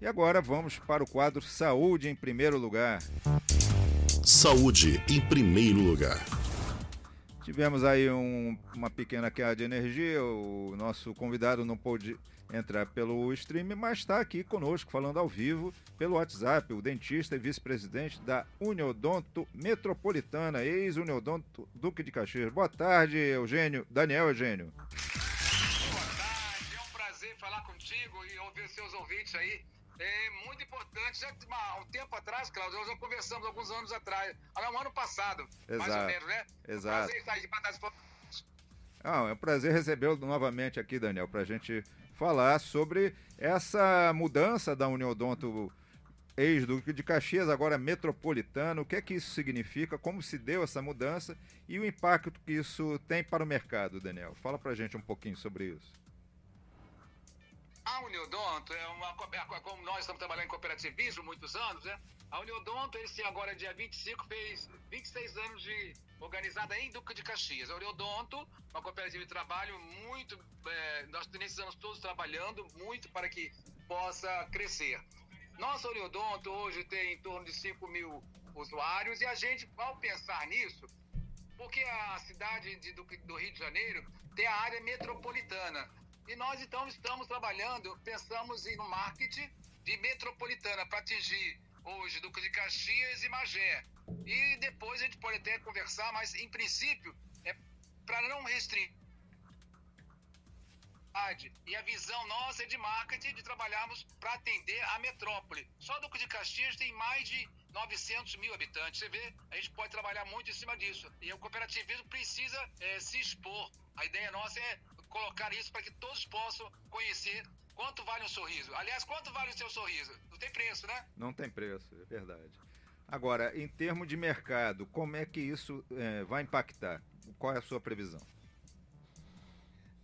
E agora vamos para o quadro Saúde em Primeiro Lugar. Saúde em primeiro lugar. Tivemos aí um, uma pequena queda de energia, o nosso convidado não pôde entrar pelo stream, mas está aqui conosco, falando ao vivo, pelo WhatsApp, o dentista e vice-presidente da Uniodonto Metropolitana, ex-Uniodonto Duque de Caxias. Boa tarde, Eugênio. Daniel Eugênio. Boa tarde, é um prazer falar contigo e ouvir seus ouvintes aí. É muito importante, já há um tempo atrás, Cláudio, nós já conversamos alguns anos atrás, um ano passado, mais ou menos, né? Exato. Prazer estar dar ah, é um prazer recebê-lo novamente aqui, Daniel, para a gente falar sobre essa mudança da Uniodonto ex-duque de Caxias, agora metropolitano. O que é que isso significa? Como se deu essa mudança e o impacto que isso tem para o mercado, Daniel? Fala para a gente um pouquinho sobre isso. A Uniodonto é uma. É, como nós estamos trabalhando em cooperativismo muitos anos, né? A Uniodonto, esse agora, dia 25, fez 26 anos de organizada em Duque de Caxias. A Uniodonto, uma cooperativa de trabalho muito. É, nós nesses anos todos trabalhando muito para que possa crescer. Nossa Uniodonto hoje tem em torno de 5 mil usuários e a gente, ao pensar nisso, porque a cidade de, do, do Rio de Janeiro tem a área metropolitana. E nós então estamos trabalhando, pensamos em um marketing de metropolitana para atingir hoje Duque de Caxias e Magé. E depois a gente pode até conversar, mas em princípio é para não restringir. E a visão nossa é de marketing, de trabalharmos para atender a metrópole. Só Duque de Caxias tem mais de 900 mil habitantes. Você vê, a gente pode trabalhar muito em cima disso. E o cooperativismo precisa é, se expor. A ideia nossa é colocar isso para que todos possam conhecer quanto vale um sorriso. Aliás, quanto vale o seu sorriso? Não tem preço, né? Não tem preço, é verdade. Agora, em termos de mercado, como é que isso é, vai impactar? Qual é a sua previsão?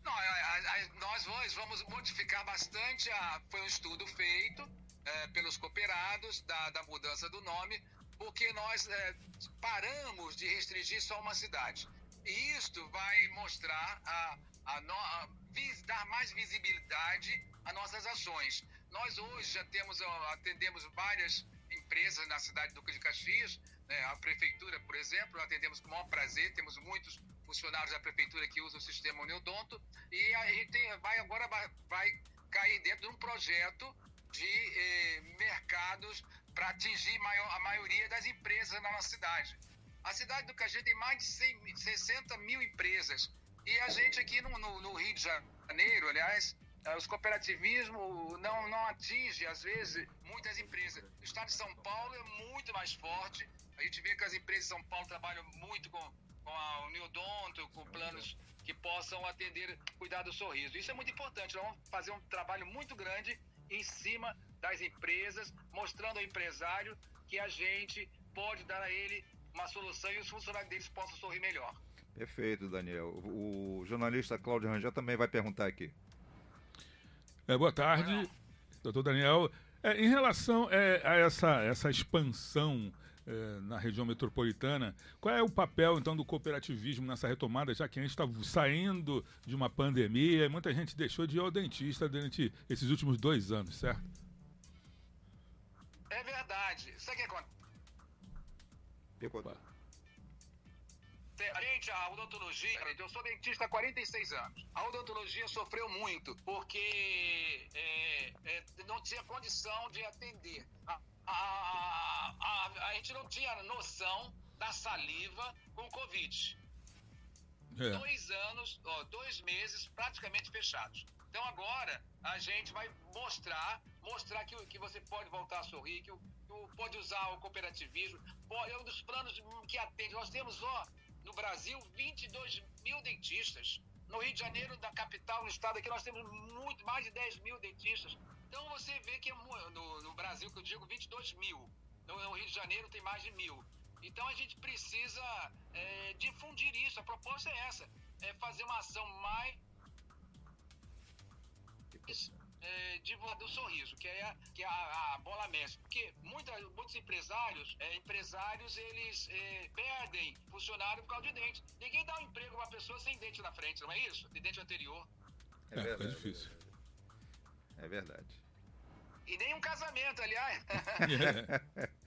Não, a, a, nós vamos modificar bastante. A, foi um estudo feito é, pelos cooperados da, da, mudança do nome, porque nós é, paramos de restringir só uma cidade. E isto vai mostrar a, a, no, a vis, dar mais visibilidade às nossas ações. Nós hoje já temos, atendemos várias empresas na cidade do de Caxias, né, a prefeitura, por exemplo, atendemos com o maior prazer, temos muitos funcionários da prefeitura que usam o sistema Uniodonto e a gente vai agora vai, vai cair dentro de um projeto de eh, mercados para atingir maior, a maioria das empresas na nossa cidade. A cidade do Caxias tem mais de 100, 60 mil empresas e a gente aqui no, no, no Rio de Janeiro, aliás, uh, os cooperativismo não, não atinge, às vezes, muitas empresas. O estado de São Paulo é muito mais forte. A gente vê que as empresas de São Paulo trabalham muito com, com a Uniodonto, com planos que possam atender, cuidar do sorriso. Isso é muito importante. Nós vamos fazer um trabalho muito grande em cima das empresas, mostrando ao empresário que a gente pode dar a ele uma solução e os funcionários deles possam sorrir melhor. Perfeito, Daniel. O jornalista Cláudio Rangel também vai perguntar aqui. É, boa tarde, doutor Daniel. É, em relação é, a essa, essa expansão é, na região metropolitana, qual é o papel então do cooperativismo nessa retomada, já que a gente está saindo de uma pandemia e muita gente deixou de ir ao dentista durante esses últimos dois anos, certo? É verdade. Sabe o que acontece? A gente, a odontologia, eu sou dentista há 46 anos. A odontologia sofreu muito porque é, é, não tinha condição de atender. A, a, a, a, gente não tinha noção da saliva com Covid. É. Dois anos, ó, dois meses praticamente fechados. Então agora a gente vai mostrar, mostrar que, que você pode voltar a sorrir, que, que pode usar o cooperativismo. Pode, é um dos planos que atende. Nós temos, ó, no Brasil 22 mil dentistas. No Rio de Janeiro, da capital, no estado aqui, nós temos muito, mais de 10 mil dentistas. Então você vê que é no, no Brasil, que eu digo 22 mil. No, no Rio de Janeiro tem mais de mil. Então a gente precisa é, difundir isso. A proposta é essa: é fazer uma ação mais é, de do sorriso, que é, a, que é a, a bola mestre. Porque muita, muitos empresários, é, empresários, eles é, perdem funcionário por causa de dente. Ninguém dá um emprego a uma pessoa sem dente na frente, não é isso? De dente anterior. É, é, é difícil. É verdade. E nem um casamento, aliás.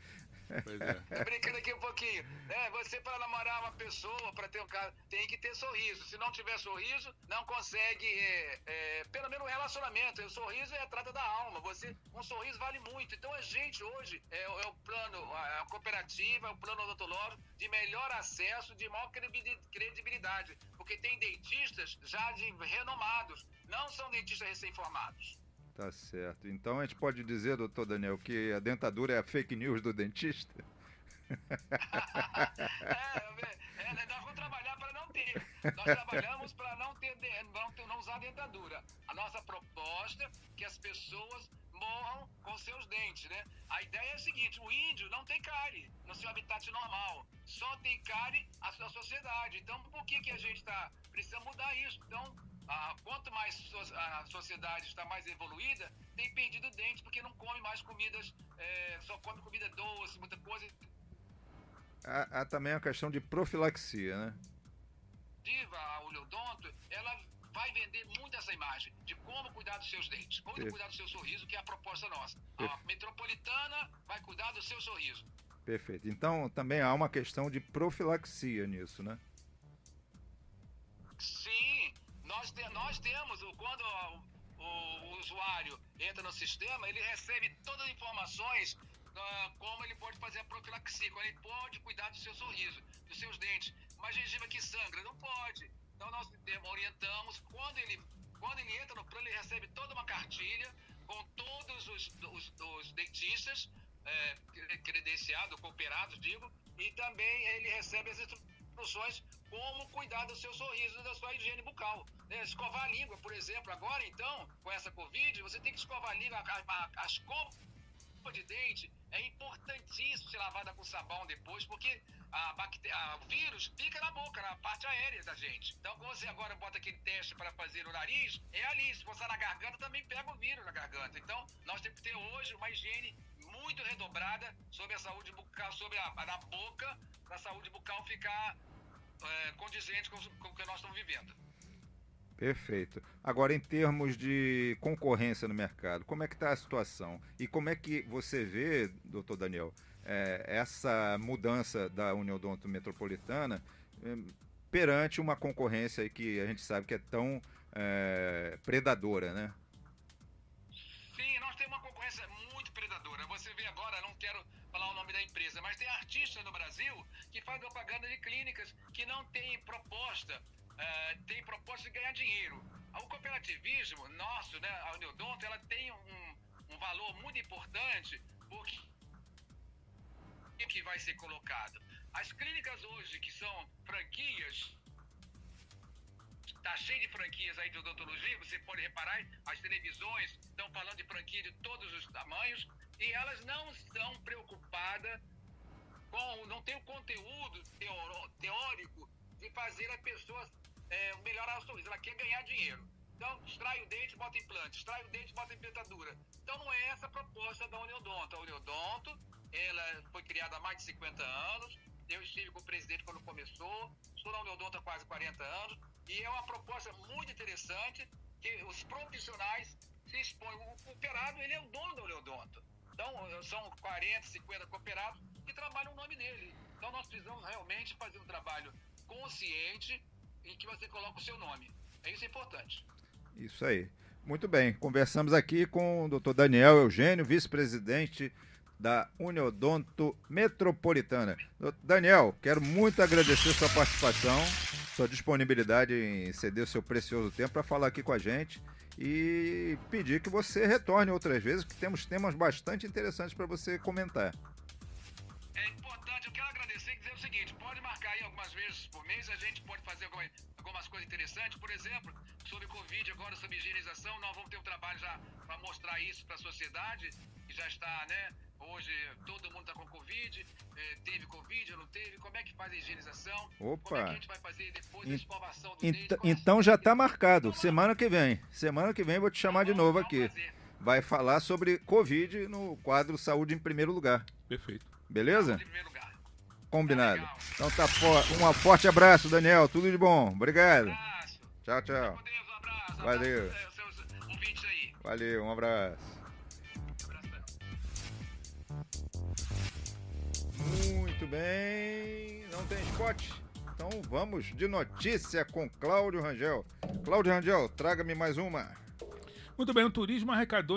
Pois é. Brincando aqui um pouquinho. É, você para namorar uma pessoa, para ter um cara, tem que ter sorriso. Se não tiver sorriso, não consegue, é, é, pelo menos um relacionamento. O sorriso é a trata da alma. Você, um sorriso vale muito. Então a gente hoje é, é o plano, a, a cooperativa, é o plano odontológico de melhor acesso, de maior credibi- credibilidade. Porque tem dentistas já de renomados, não são dentistas recém-formados. Tá certo. Então a gente pode dizer, doutor Daniel, que a dentadura é a fake news do dentista? é, é, nós vamos trabalhar para não ter. Nós trabalhamos para não não não usar dentadura. A nossa proposta é que as pessoas morram com seus dentes, né? A ideia é a seguinte: o índio não tem cárie no seu habitat normal, só tem cárie a sua sociedade. Então, por que que a gente está precisa mudar isso? Então, ah, quanto mais so- a sociedade está mais evoluída, tem perdido dente porque não come mais comidas, eh, só come comida doce, muita coisa. Há, há também a questão de profilaxia, né? Diva, a Oleodonto, ela vai vender muito essa imagem de como cuidar dos seus dentes, como Perfeito. cuidar do seu sorriso, que é a proposta nossa. A metropolitana vai cuidar do seu sorriso. Perfeito. Então também há uma questão de profilaxia nisso, né? Nós, te- nós temos, quando o, o- usuário entra no sistema, ele recebe todas as informações ah, como ele pode fazer a profilaxia, como ele pode cuidar do seu sorriso, dos seus dentes. Uma gengiva que sangra, não pode. Então nós orientamos, quando ele, quando ele entra no plano, ele recebe toda uma cartilha com todos os, os- os dentistas é, credenciados, cooperados, digo, e também ele recebe as instruções como cuidar do seu sorriso e da sua higiene bucal. né? Escovar a língua, por exemplo, agora então, com essa Covid, você tem que escovar a língua, a, a, a escova de dente é importantíssimo ser lavada com sabão depois, porque a bacté- a- o vírus fica na boca, na parte aérea da gente. Então, quando você agora bota aquele teste para fazer no nariz, é ali. Se você na garganta, também pega o vírus na garganta. Então, nós temos que ter hoje uma higiene muito redobrada sobre a saúde bucal, sobre a, na boca, para a saúde bucal ficar é, condizente com, com o que nós estamos vivendo. Perfeito. Agora, em termos de concorrência no mercado, como é que está a situação? E como é que você vê, doutor Daniel, eh, essa mudança da Uniodonto Metropolitana eh, perante uma concorrência que a gente sabe que é tão eh, predadora, né? Você vê agora, não quero falar o nome da empresa, mas tem artistas no Brasil que fazem propaganda de clínicas que não têm proposta, eh, tem proposta de ganhar dinheiro. O cooperativismo nosso, né, a Uniodonto, ela tem um, um valor muito importante porque o que vai ser colocado. As clínicas hoje que são franquias, Tá cheio de franquias aí de odontologia, você pode reparar, as televisões estão falando de franquia de todos os tamanhos e elas não estão preocupadas com, não tem o conteúdo teórico de fazer a pessoa é, melhorar o sorriso, ela quer ganhar dinheiro. Então, extrai o dente, bota implante, extrai o dente, bota implantadura. Então, não é essa a proposta da Uniodonto. A Uniodonto, ela foi criada há mais de 50 anos, eu estive com o presidente quando começou, estou na Uniodonto há quase 40 anos, e é uma proposta muito interessante que os profissionais se expõem. O cooperado, ele é o dono da Uniodonto. Então, são 40, 50 cooperados que trabalham o nome dele. Então, nós precisamos realmente fazer um trabalho consciente em que você coloca o seu nome. É isso é importante. Isso aí. Muito bem, conversamos aqui com o doutor Daniel Eugênio, vice-presidente da Uniodonto Metropolitana. Daniel, quero muito agradecer sua participação, sua disponibilidade em ceder o seu precioso tempo para falar aqui com a gente e pedir que você retorne outras vezes, que temos temas bastante interessantes para você comentar. É importante, eu quero agradecer e dizer o seguinte, pode marcar aí algumas vezes por mês, a gente pode fazer alguma- algumas coisas interessantes, por exemplo, sobre Covid, agora sobre higienização, nós vamos ter um trabalho já para mostrar isso para a sociedade, que já está, né, hoje todo mundo está com Covid, eh, teve Covid ou não teve, como é que faz a higienização, como é que Opa! a gente vai fazer depois a Ent- escovação do Ent- dente. qual é então já está marcado, semana que vem. Semana que vem eu vou te chamar de Vamos- novo aqui. fazer. Vai falar sobre Covid no quadro Saúde em Primeiro Lugar. Perfeito. Beleza? Em primeiro lugar. Combinado. Tá. Então tá fo- um forte abraço, Daniel. Tudo de bom. Obrigado. Abraço. Tchau, tchau. Deus, um abraço. Valeu. Abraço, seus. Valeu, um. Abraço. Muito bem, não tem spot? Então vamos de notícia com Cláudio Rangel. Cláudio Rangel, traga-me mais uma. Muito bem, o turismo arrecadou